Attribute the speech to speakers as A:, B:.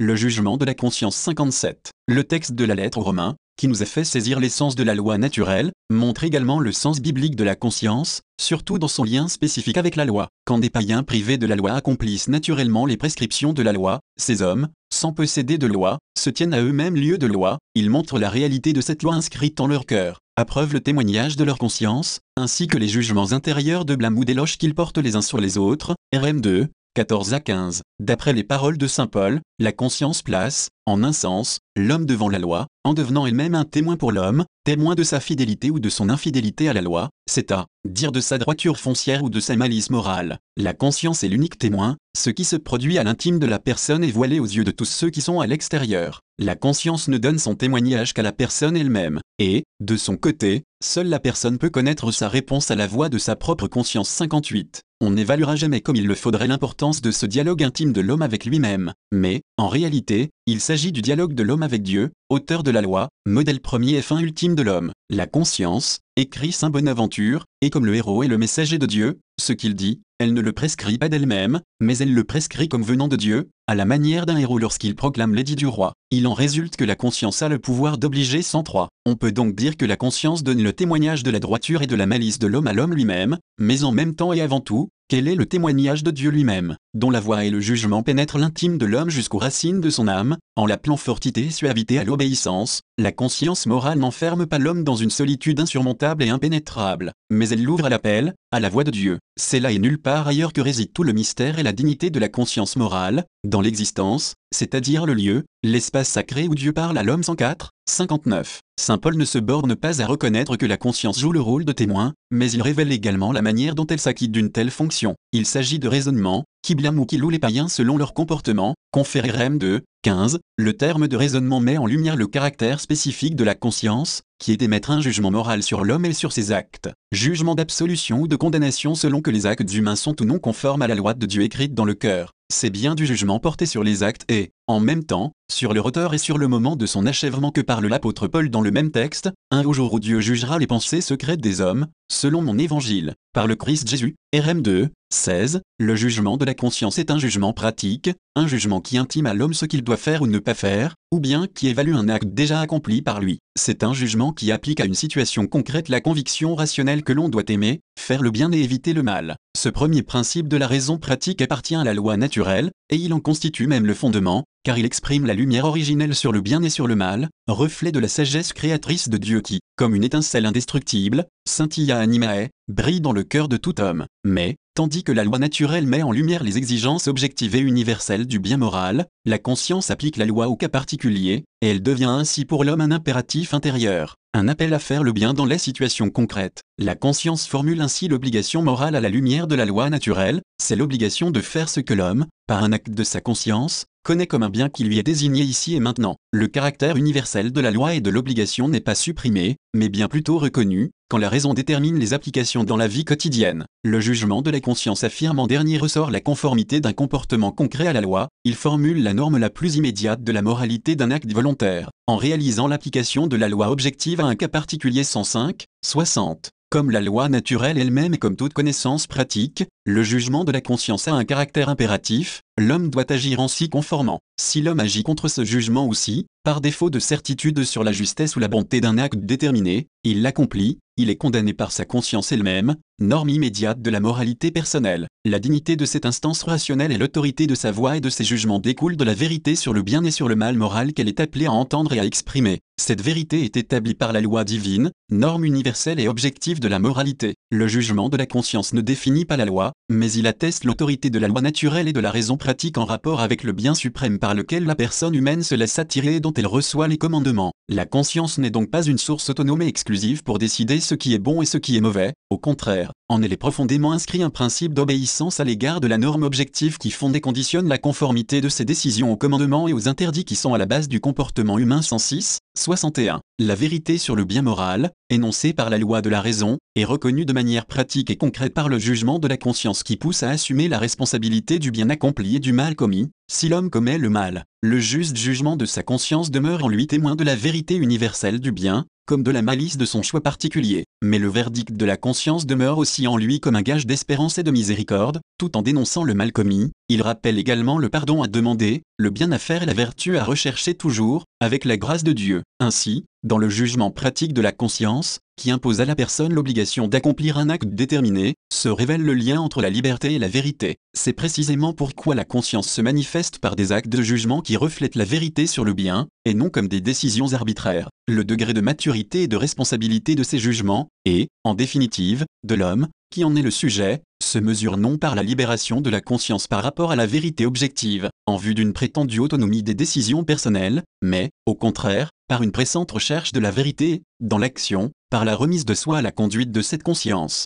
A: le jugement de la conscience 57. Le texte de la lettre aux Romains, qui nous a fait saisir l'essence de la loi naturelle, montre également le sens biblique de la conscience, surtout dans son lien spécifique avec la loi. Quand des païens privés de la loi accomplissent naturellement les prescriptions de la loi, ces hommes, sans posséder de loi, se tiennent à eux-mêmes lieu de loi, ils montrent la réalité de cette loi inscrite en leur cœur, appreuvent le témoignage de leur conscience, ainsi que les jugements intérieurs de blâme ou d'éloge qu'ils portent les uns sur les autres, RM 2, 14 à 15. D'après les paroles de Saint Paul, la conscience place, en un sens, l'homme devant la loi, en devenant elle-même un témoin pour l'homme, témoin de sa fidélité ou de son infidélité à la loi, c'est à dire de sa droiture foncière ou de sa malice morale. La conscience est l'unique témoin, ce qui se produit à l'intime de la personne est voilé aux yeux de tous ceux qui sont à l'extérieur. La conscience ne donne son témoignage qu'à la personne elle-même, et, de son côté, seule la personne peut connaître sa réponse à la voix de sa propre conscience 58. On n'évaluera jamais comme il le faudrait l'importance de ce dialogue intime de l'homme avec lui-même, mais, en réalité, il s'agit du dialogue de l'homme avec Dieu, auteur de la loi, modèle premier et fin ultime de l'homme. La conscience, écrit Saint Bonaventure, est comme le héros et le messager de Dieu, ce qu'il dit, elle ne le prescrit pas d'elle-même, mais elle le prescrit comme venant de Dieu, à la manière d'un héros lorsqu'il proclame l'édit du roi. Il en résulte que la conscience a le pouvoir d'obliger sans trois. On peut donc dire que la conscience donne le témoignage de la droiture et de la malice de l'homme à l'homme lui-même, mais en même temps et avant tout, quel est le témoignage de Dieu lui-même, dont la voix et le jugement pénètrent l'intime de l'homme jusqu'aux racines de son âme, en l'appelant fortité et suavité à l'obéissance, la conscience morale n'enferme pas l'homme dans une solitude insurmontable et impénétrable, mais elle l'ouvre à l'appel, à la voix de Dieu. C'est là et nulle part ailleurs que réside tout le mystère et la dignité de la conscience morale, dans l'existence, c'est-à-dire le lieu, l'espace sacré où Dieu parle à l'homme 104, 59. Saint Paul ne se borne pas à reconnaître que la conscience joue le rôle de témoin, mais il révèle également la manière dont elle s'acquitte d'une telle fonction. Il s'agit de raisonnement, qui blâme ou qui loue les païens selon leur comportement, conféré Rem 2, 15, le terme de raisonnement met en lumière le caractère spécifique de la conscience, qui est d'émettre un jugement moral sur l'homme et sur ses actes. Jugement d'absolution ou de condamnation selon que les actes humains sont ou non conformes à la loi de Dieu écrite dans le cœur. C'est bien du jugement porté sur les actes et, en même temps, sur le auteur et sur le moment de son achèvement que parle l'apôtre Paul dans le même texte, un jour où Dieu jugera les pensées secrètes des hommes, selon mon évangile, par le Christ Jésus, RM 2, 16, le jugement de la conscience est un jugement pratique, un jugement qui intime à l'homme ce qu'il doit faire ou ne pas faire, ou bien qui évalue un acte déjà accompli par lui. C'est un jugement qui applique à une situation concrète la conviction rationnelle que l'on doit aimer, faire le bien et éviter le mal. Ce premier principe de la raison pratique appartient à la loi naturelle, et il en constitue même le fondement, car il exprime la lumière originelle sur le bien et sur le mal, reflet de la sagesse créatrice de Dieu qui, comme une étincelle indestructible, scintilla animae, brille dans le cœur de tout homme. Mais, tandis que la loi naturelle met en lumière les exigences objectives et universelles du bien moral, la conscience applique la loi au cas particulier, et elle devient ainsi pour l'homme un impératif intérieur, un appel à faire le bien dans les situations concrètes. La conscience formule ainsi l'obligation morale à la lumière de la loi naturelle, c'est l'obligation de faire ce que l'homme, par un acte de sa conscience, connaît comme un bien qui lui est désigné ici et maintenant. Le caractère universel de la loi et de l'obligation n'est pas supprimé, mais bien plutôt reconnu, quand la raison détermine les applications dans la vie quotidienne. Le jugement de la conscience affirme en dernier ressort la conformité d'un comportement concret à la loi, il formule la norme la plus immédiate de la moralité d'un acte volontaire, en réalisant l'application de la loi objective à un cas particulier 105, 60. Comme la loi naturelle elle-même et comme toute connaissance pratique, le jugement de la conscience a un caractère impératif, l'homme doit agir en s'y conformant. Si l'homme agit contre ce jugement aussi, par défaut de certitude sur la justesse ou la bonté d'un acte déterminé, il l'accomplit, il est condamné par sa conscience elle-même, norme immédiate de la moralité personnelle. La dignité de cette instance rationnelle et l'autorité de sa voix et de ses jugements découlent de la vérité sur le bien et sur le mal moral qu'elle est appelée à entendre et à exprimer. Cette vérité est établie par la loi divine, norme universelle et objective de la moralité. Le jugement de la conscience ne définit pas la loi, mais il atteste l'autorité de la loi naturelle et de la raison pratique en rapport avec le bien suprême par lequel la personne humaine se laisse attirer et dont elle reçoit les commandements. La conscience n'est donc pas une source autonome et exclusive pour décider ce qui est bon et ce qui est mauvais, au contraire, en elle est profondément inscrit un principe d'obéissance à l'égard de la norme objective qui fonde et conditionne la conformité de ses décisions aux commandements et aux interdits qui sont à la base du comportement humain 106, 61. La vérité sur le bien moral, énoncée par la loi de la raison, est reconnue de manière pratique et concrète par le jugement de la conscience qui pousse à assumer la responsabilité du bien accompli et du mal commis, si l'homme commet le mal. Le juste jugement de sa conscience demeure en lui témoin de la vérité universelle du bien, comme de la malice de son choix particulier, mais le verdict de la conscience demeure aussi en lui comme un gage d'espérance et de miséricorde, tout en dénonçant le mal commis, Il rappelle également le pardon à demander, le bien à faire et la vertu à rechercher toujours, avec la grâce de Dieu. Ainsi, dans le jugement pratique de la conscience, qui impose à la personne l'obligation d'accomplir un acte déterminé, se révèle le lien entre la liberté et la vérité. C'est précisément pourquoi la conscience se manifeste par des actes de jugement qui reflètent la vérité sur le bien, et non comme des décisions arbitraires. Le degré de maturité et de responsabilité de ces jugements, et, en définitive, de l'homme, qui en est le sujet, se mesure non par la libération de la conscience par rapport à la vérité objective, en vue d'une prétendue autonomie des décisions personnelles, mais, au contraire, par une pressante recherche de la vérité, dans l'action, par la remise de soi à la conduite de cette conscience.